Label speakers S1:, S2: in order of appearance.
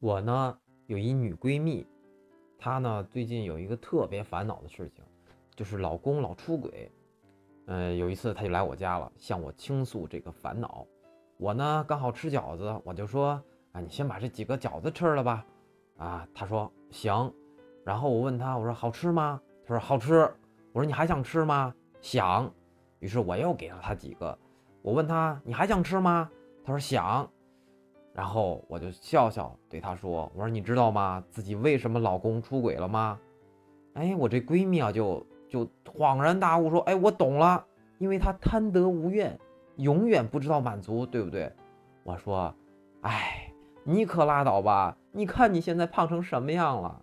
S1: 我呢有一女闺蜜，她呢最近有一个特别烦恼的事情，就是老公老出轨。嗯，有一次她就来我家了，向我倾诉这个烦恼。我呢刚好吃饺子，我就说啊，你先把这几个饺子吃了吧。啊，她说行。然后我问她，我说好吃吗？她说好吃。我说你还想吃吗？想。于是我又给了她几个。我问她，你还想吃吗？她说想。然后我就笑笑对她说：“我说你知道吗？自己为什么老公出轨了吗？”哎，我这闺蜜啊就就恍然大悟说：“哎，我懂了，因为她贪得无厌，永远不知道满足，对不对？”我说：“哎，你可拉倒吧！你看你现在胖成什么样了。”